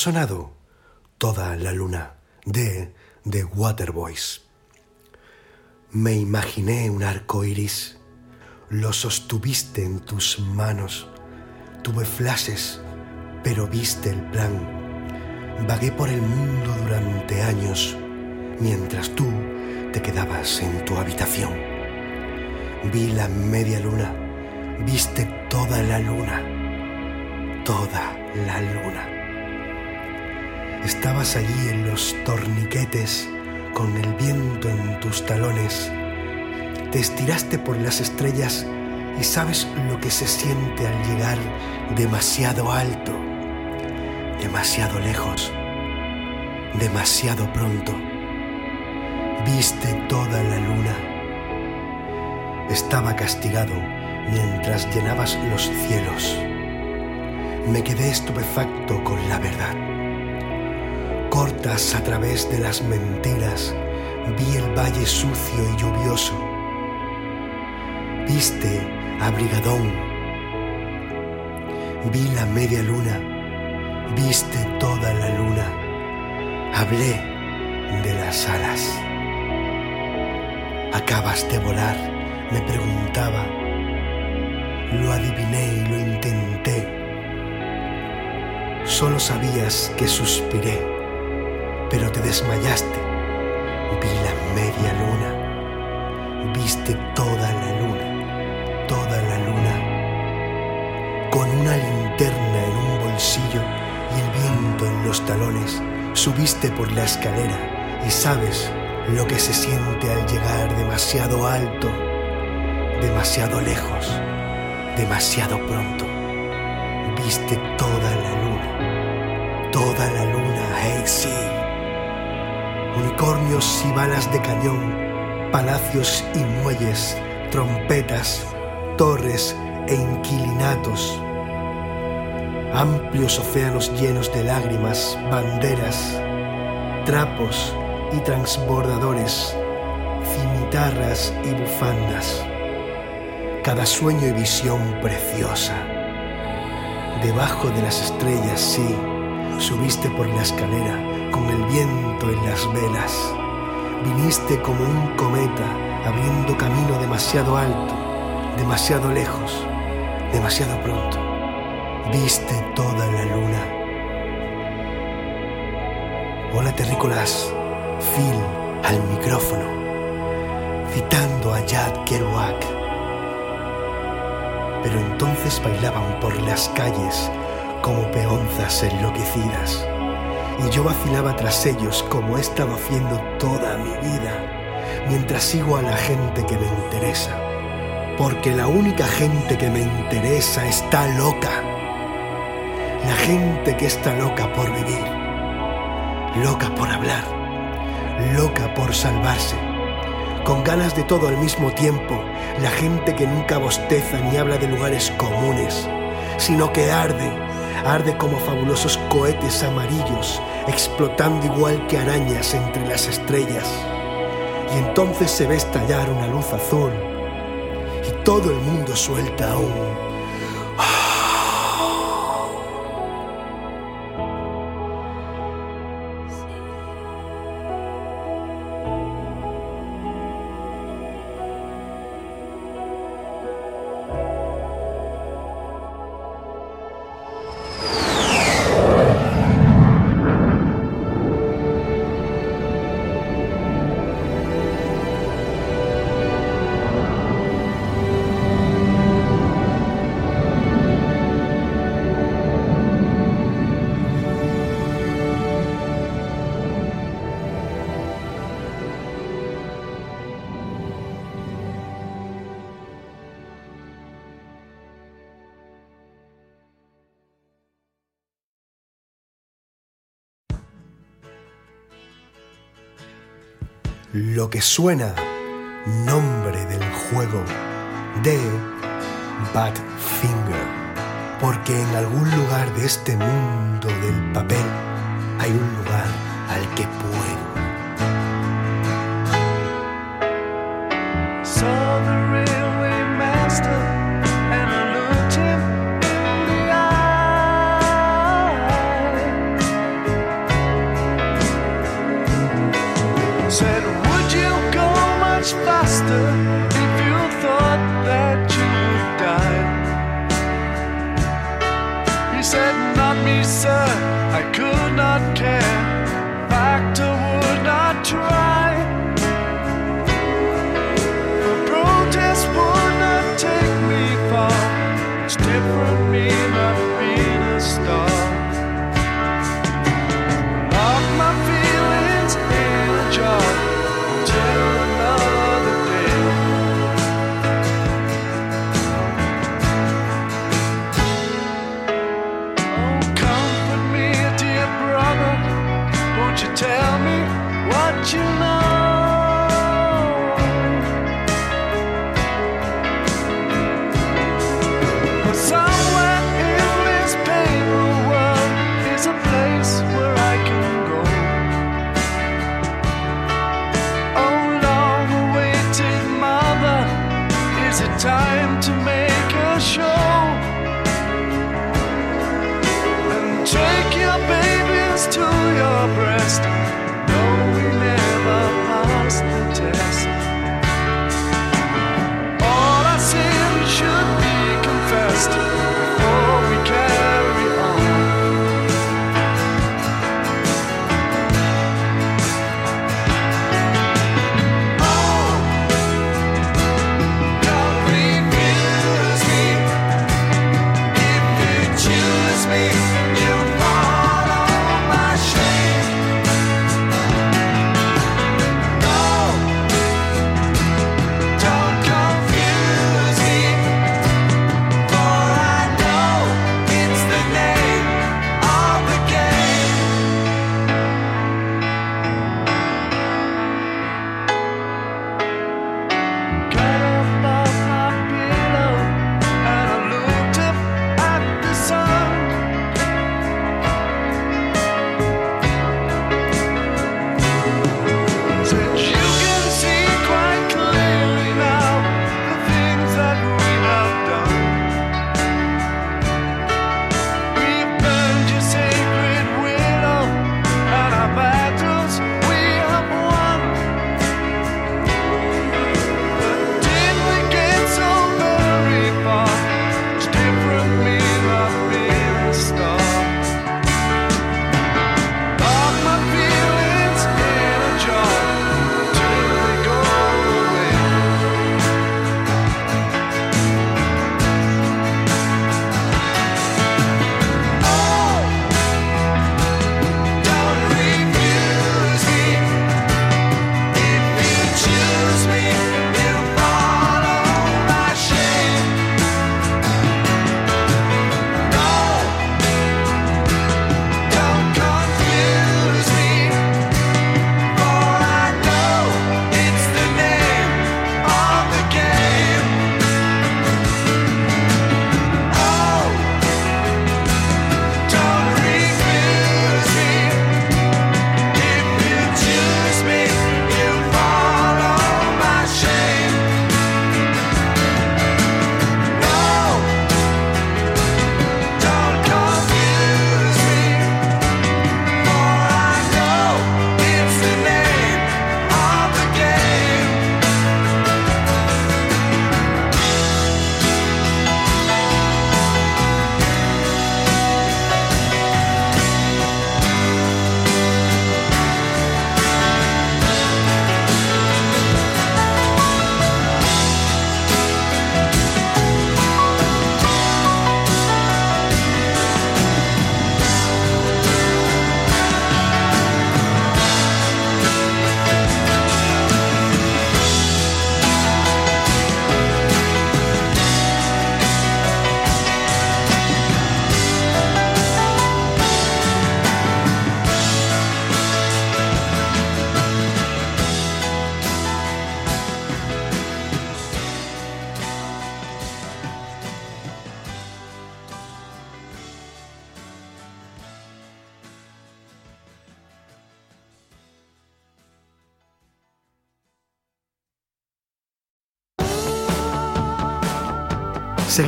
sonado Toda la luna de The Waterboys. Me imaginé un arco iris, lo sostuviste en tus manos. Tuve flashes, pero viste el plan. Vagué por el mundo durante años, mientras tú te quedabas en tu habitación. Vi la media luna, viste toda la luna, toda la luna. Estabas allí en los torniquetes con el viento en tus talones. Te estiraste por las estrellas y sabes lo que se siente al llegar demasiado alto, demasiado lejos, demasiado pronto. Viste toda la luna. Estaba castigado mientras llenabas los cielos. Me quedé estupefacto con la verdad. Cortas a través de las mentiras, vi el valle sucio y lluvioso. Viste abrigadón. Vi la media luna, viste toda la luna. Hablé de las alas. Acabas de volar, me preguntaba. Lo adiviné y lo intenté. Solo sabías que suspiré, pero te desmayaste. Vi la media luna, viste toda la luna, toda la luna. Con una linterna en un bolsillo y el viento en los talones, subiste por la escalera y sabes lo que se siente al llegar demasiado alto, demasiado lejos, demasiado pronto. Viste toda la luna, toda la luna, hey sí. Unicornios y balas de cañón, palacios y muelles, trompetas, torres e inquilinatos. Amplios océanos llenos de lágrimas, banderas, trapos y transbordadores, cimitarras y bufandas. Cada sueño y visión preciosa. Debajo de las estrellas, sí, subiste por la escalera con el viento en las velas. Viniste como un cometa, abriendo camino demasiado alto, demasiado lejos, demasiado pronto. Viste toda la luna. Hola terrícolas, Phil al micrófono, citando a Yad Kerouac. Pero entonces bailaban por las calles como peonzas enloquecidas, y yo vacilaba tras ellos como he estado haciendo toda mi vida, mientras sigo a la gente que me interesa, porque la única gente que me interesa está loca, la gente que está loca por vivir, loca por hablar. Loca por salvarse, con ganas de todo al mismo tiempo, la gente que nunca bosteza ni habla de lugares comunes, sino que arde, arde como fabulosos cohetes amarillos, explotando igual que arañas entre las estrellas. Y entonces se ve estallar una luz azul y todo el mundo suelta un... lo que suena nombre del juego de Badfinger, porque en algún lugar de este mundo del papel hay un lugar al que puedo.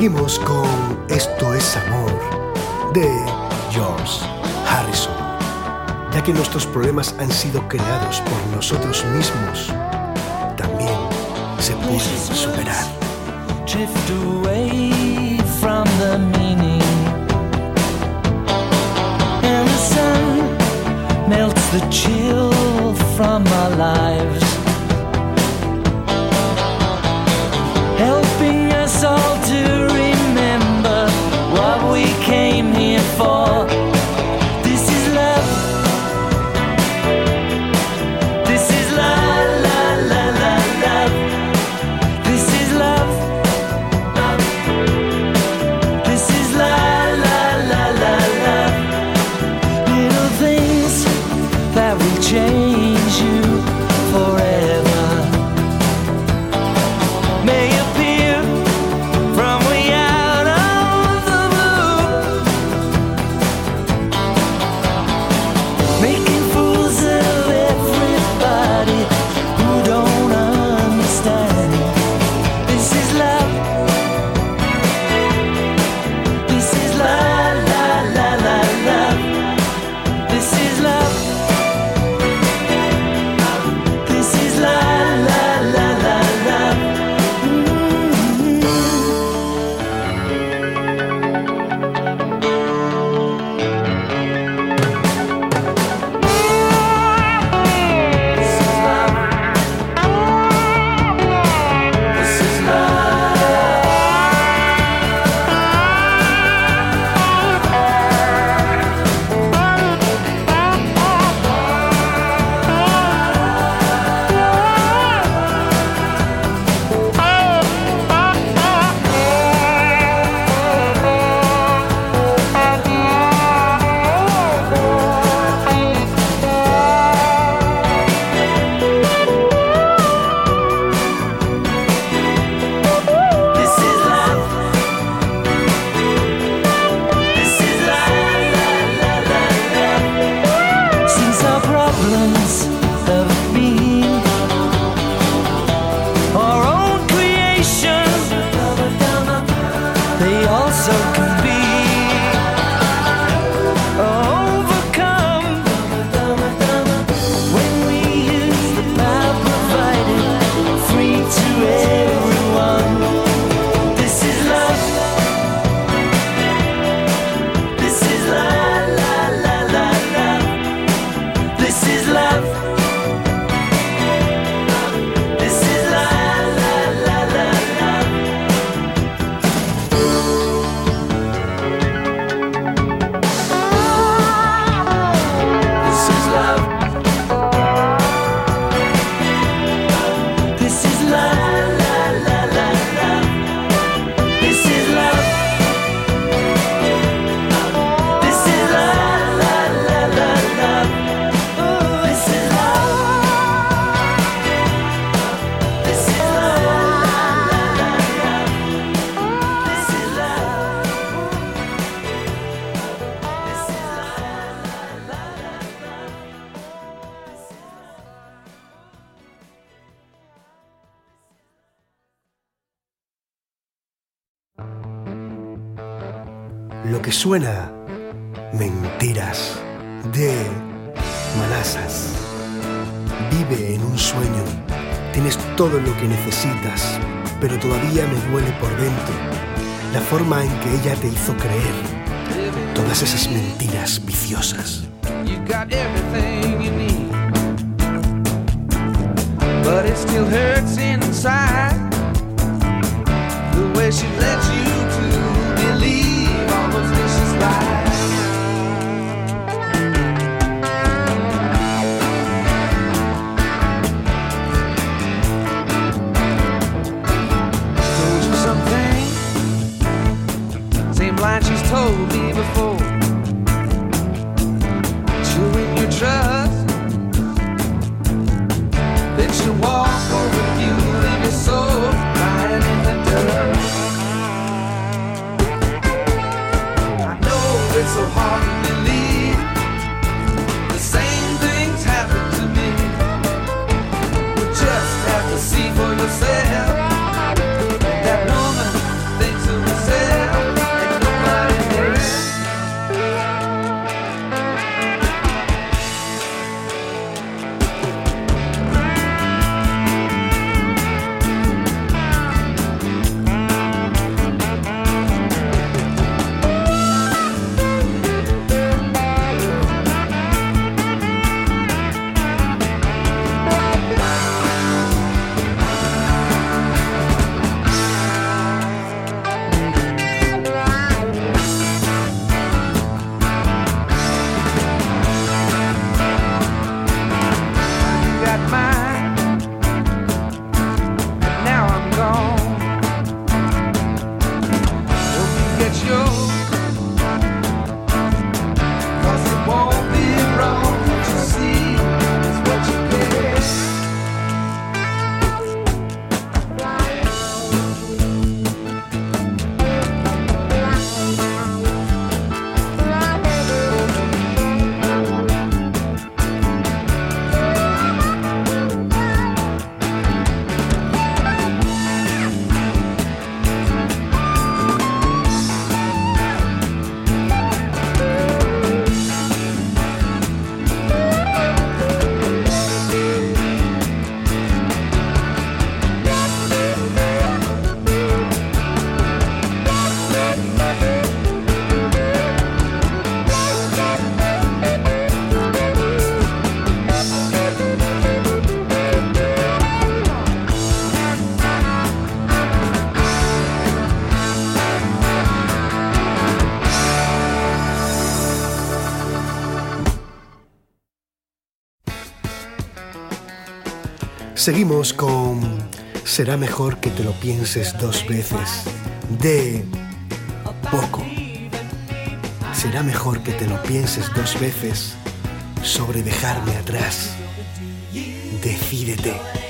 Seguimos con Esto es Amor de George Harrison, ya que nuestros problemas han sido creados por nosotros mismos, también se pueden superar. Drift away from the meaning, and the sun melts the chill from our lives. la forma en que ella te hizo creer todas esas mentiras viciosas. Seguimos con Será mejor que te lo pienses dos veces de poco. Será mejor que te lo pienses dos veces sobre dejarme atrás. Decídete.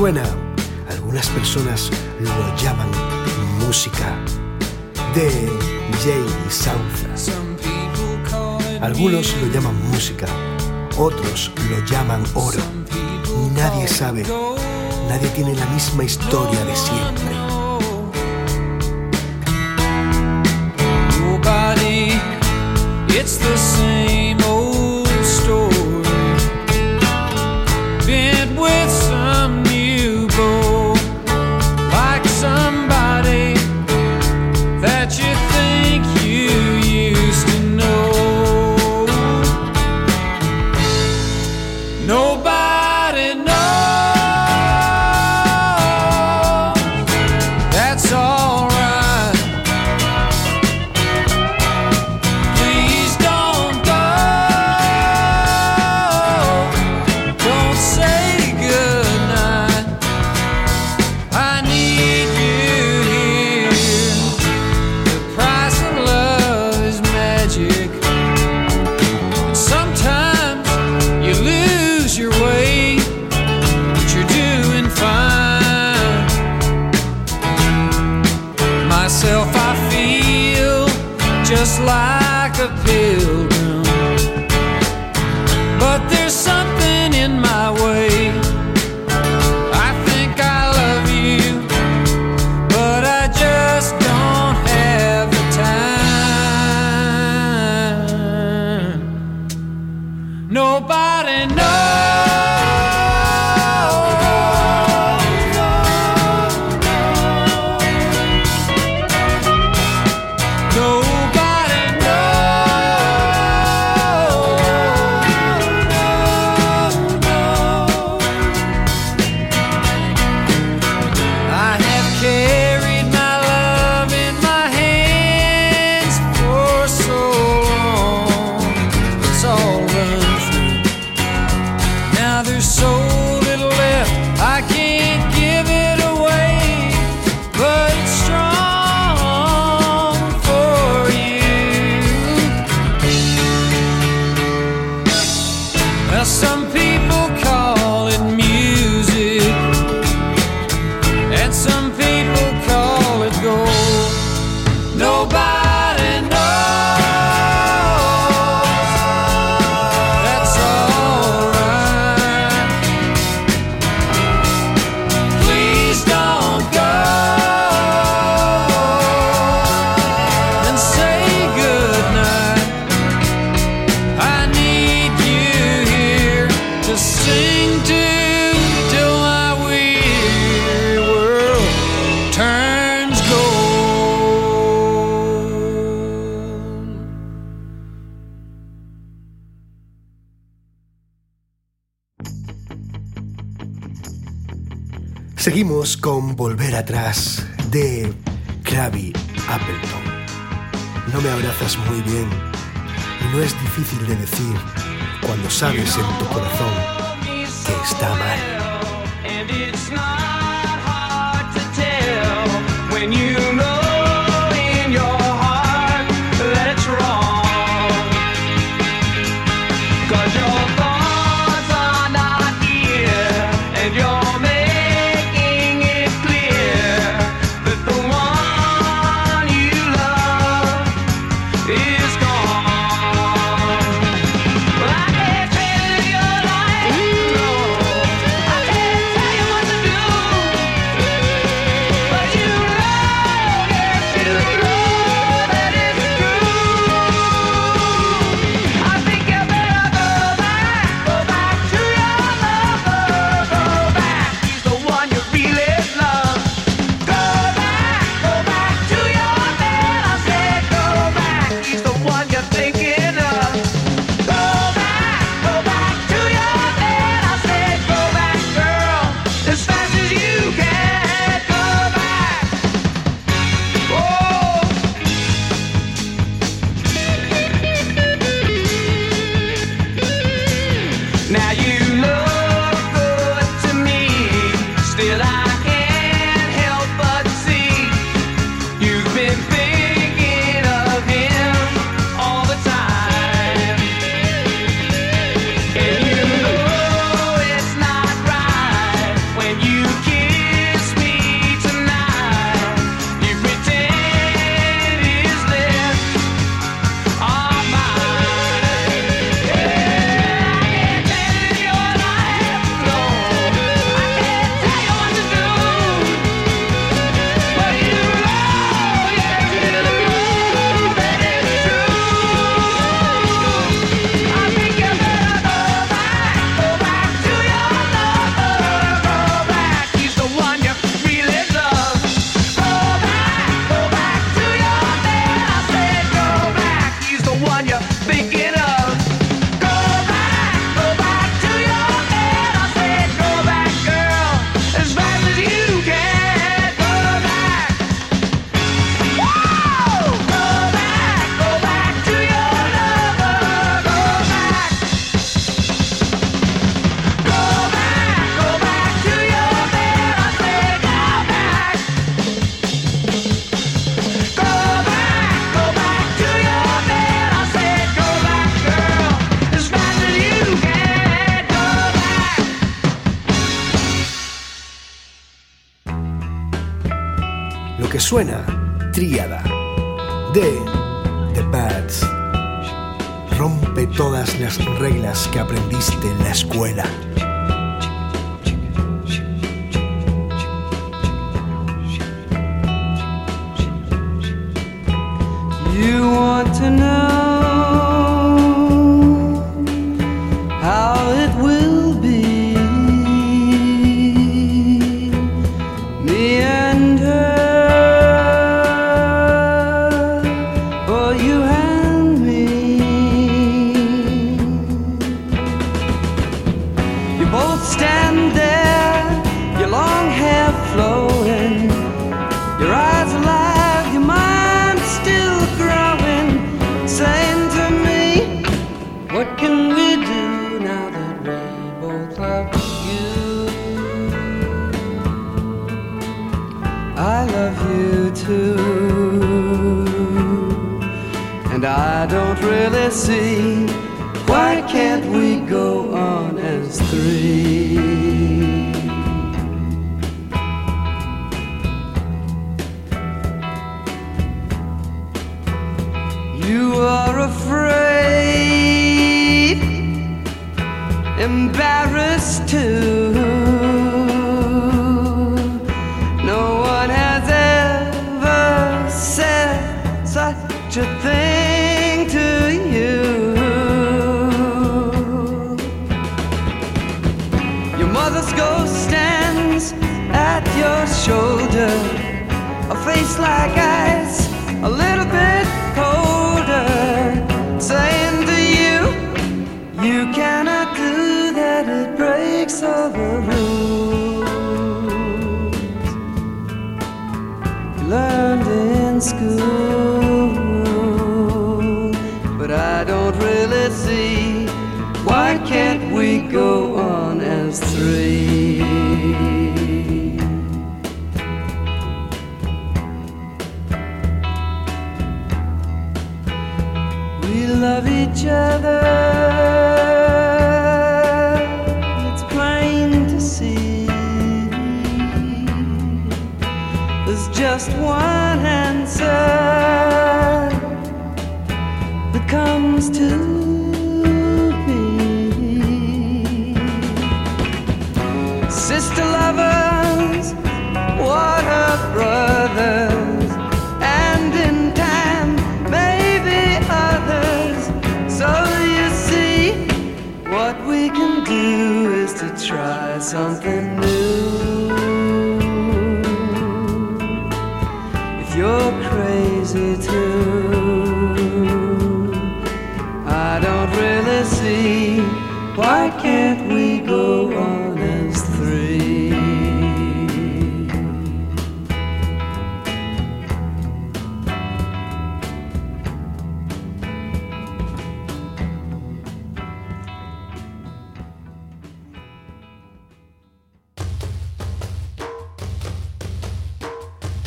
suena, algunas personas lo llaman música de Jay Southland. Algunos lo llaman música, otros lo llaman oro. Nadie sabe, nadie tiene la misma historia de siempre. Seguimos con Volver atrás de Krabi Appleton. No me abrazas muy bien y no es difícil de decir cuando sabes en tu corazón que está mal. can't we go on as three? We love each other.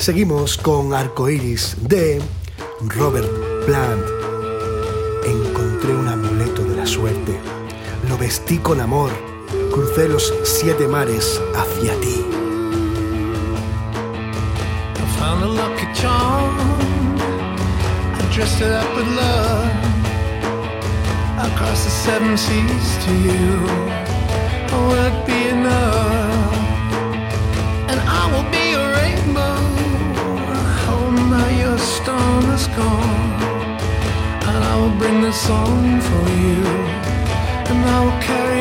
Seguimos con Arcoiris de Robert Plant. Encontré un amuleto de la suerte. Lo vestí con amor. Crucé los siete mares hacia ti. I on the score. And I will bring the song for you. And I will carry.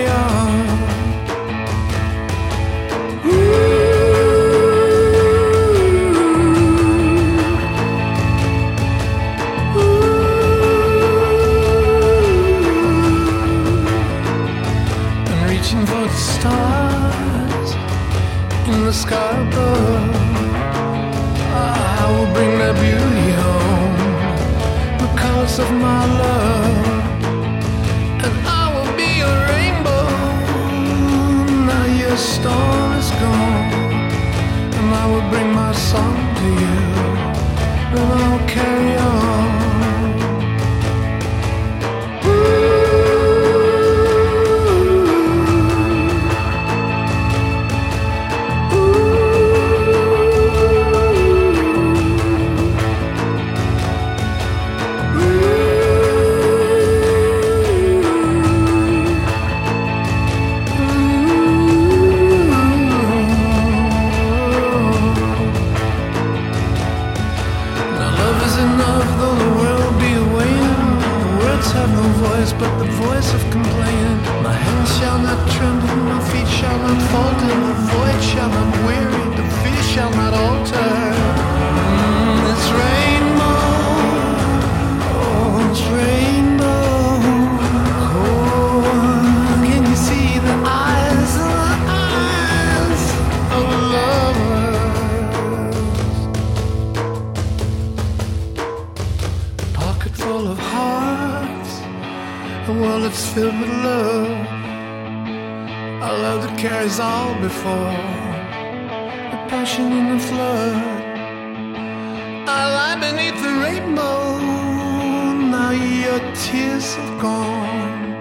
have gone,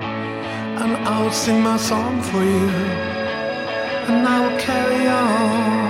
and I'll sing my song for you, and I will carry on.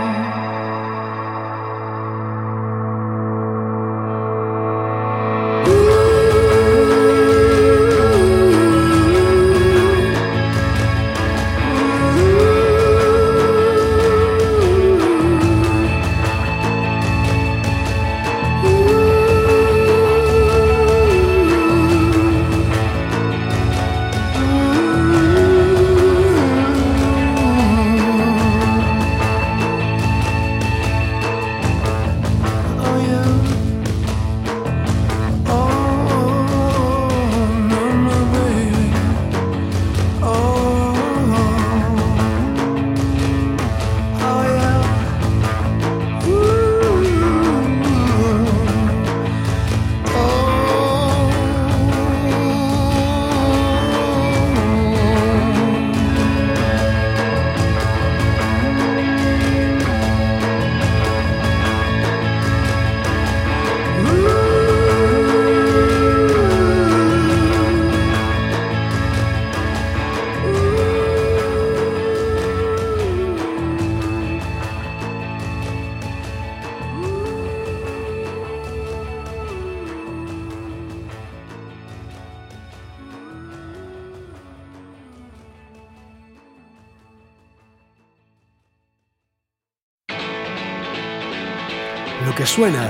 suena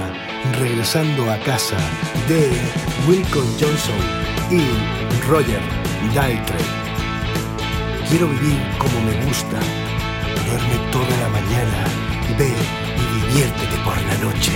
Regresando a casa de Wilcon Johnson y Roger Daltrey. Quiero vivir como me gusta. Duerme toda la mañana. Ve y diviértete por la noche.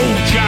Oh, John.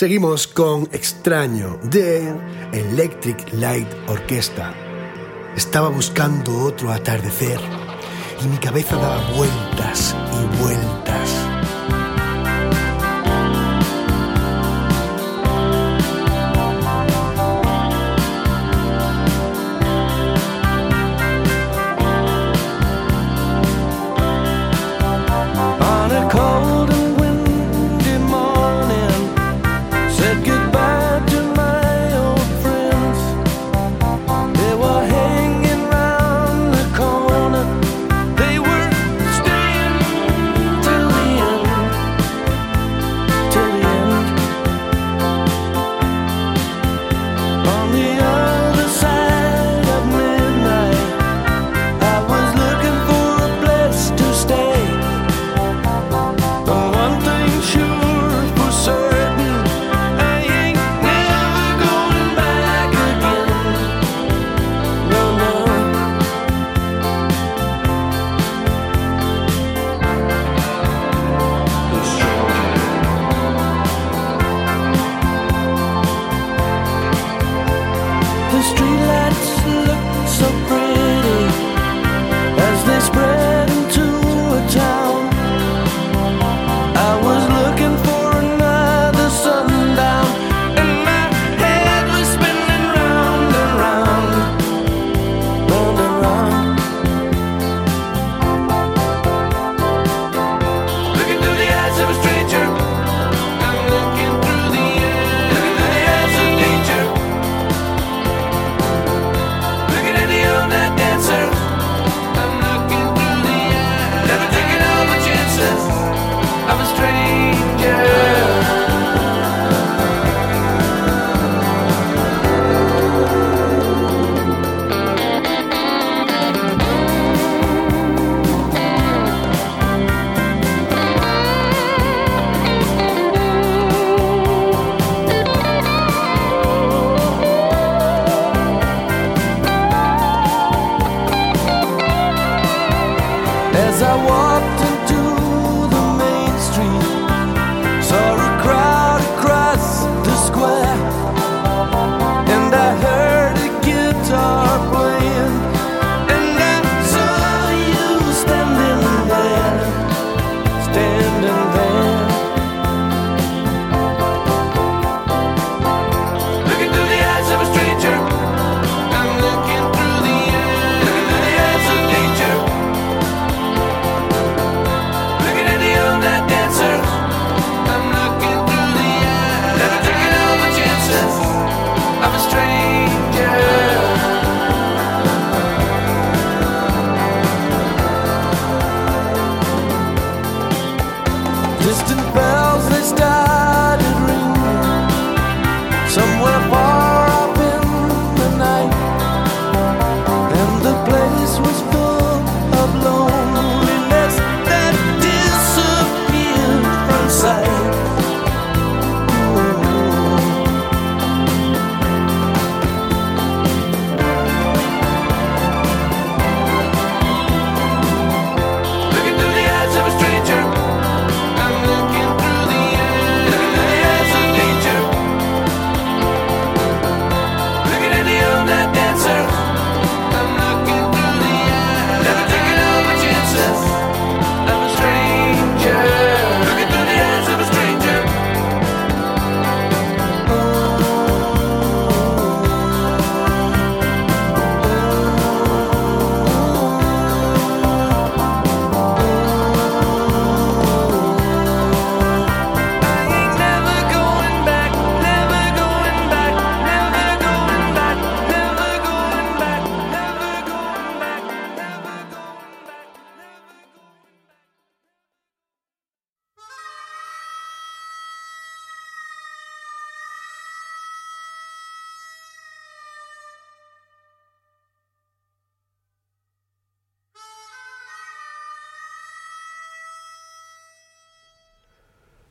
Seguimos con Extraño de Electric Light Orchestra. Estaba buscando otro atardecer y mi cabeza daba vueltas y vueltas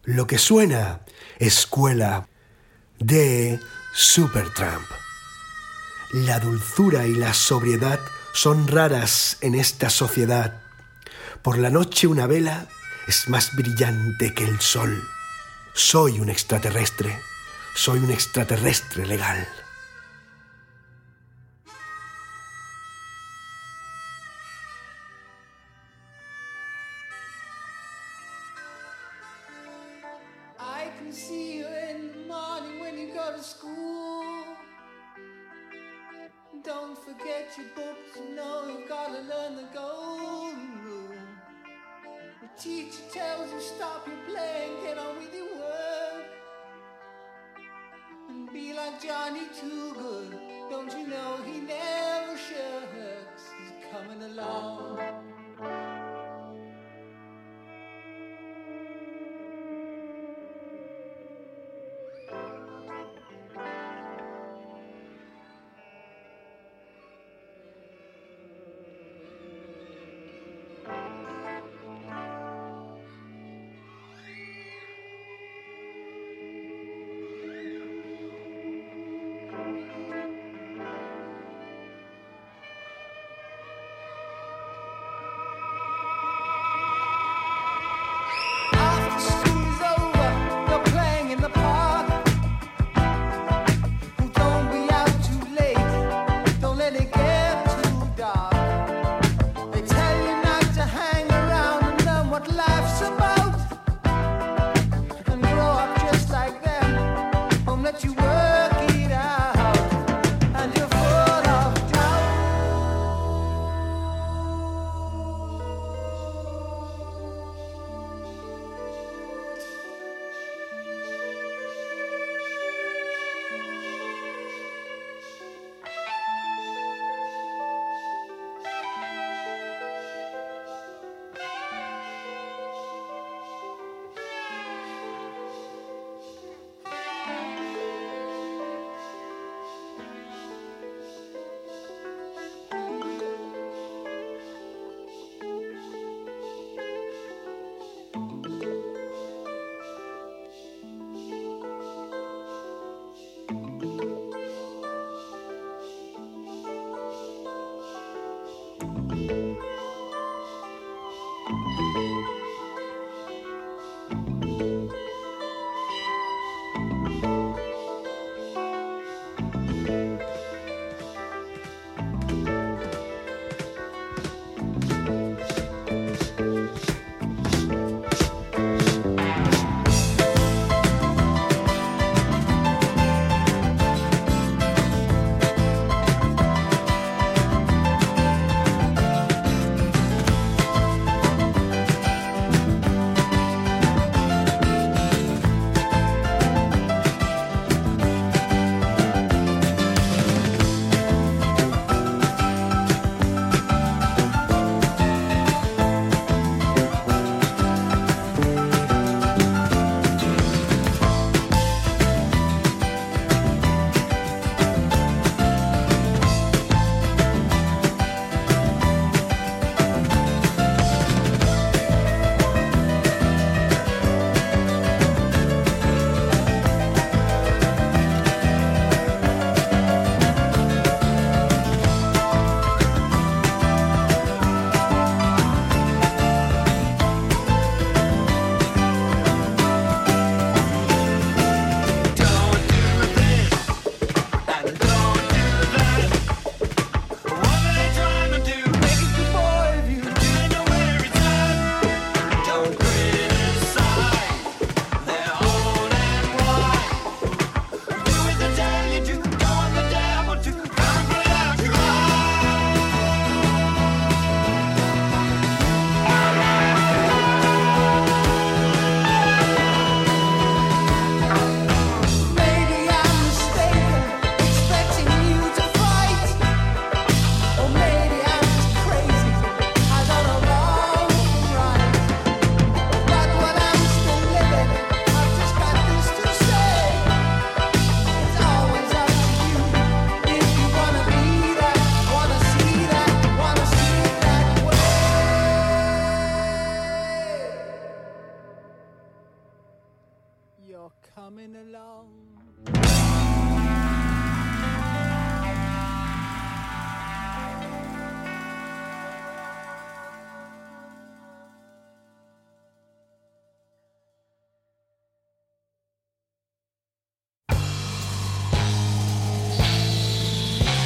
lo que suena escuela de Supertramp. La dulzura y la sobriedad son raras en esta sociedad. Por la noche una vela es más brillante que el sol. Soy un extraterrestre. Soy un extraterrestre legal.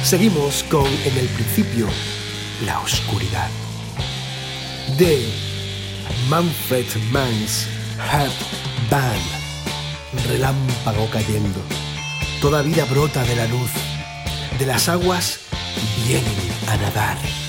Seguimos con En el principio, la oscuridad. De Manfred Mann's Heart Band. Relámpago cayendo. Toda vida brota de la luz. De las aguas vienen a nadar.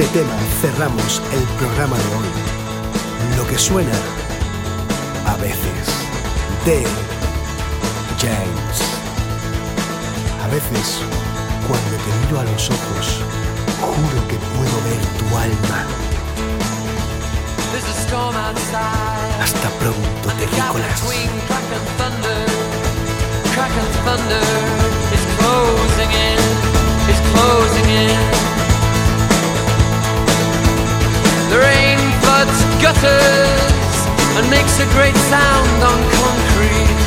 Este tema cerramos el programa de hoy. Lo que suena a veces de James. A veces, cuando te miro a los ojos, juro que puedo ver tu alma. Hasta pronto, terrícolas. crack and thunder, crack and thunder is closing in, is closing in. The rain floods gutters and makes a great sound on concrete.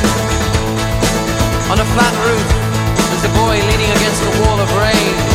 On a flat roof, there's a boy leaning against a wall of rain,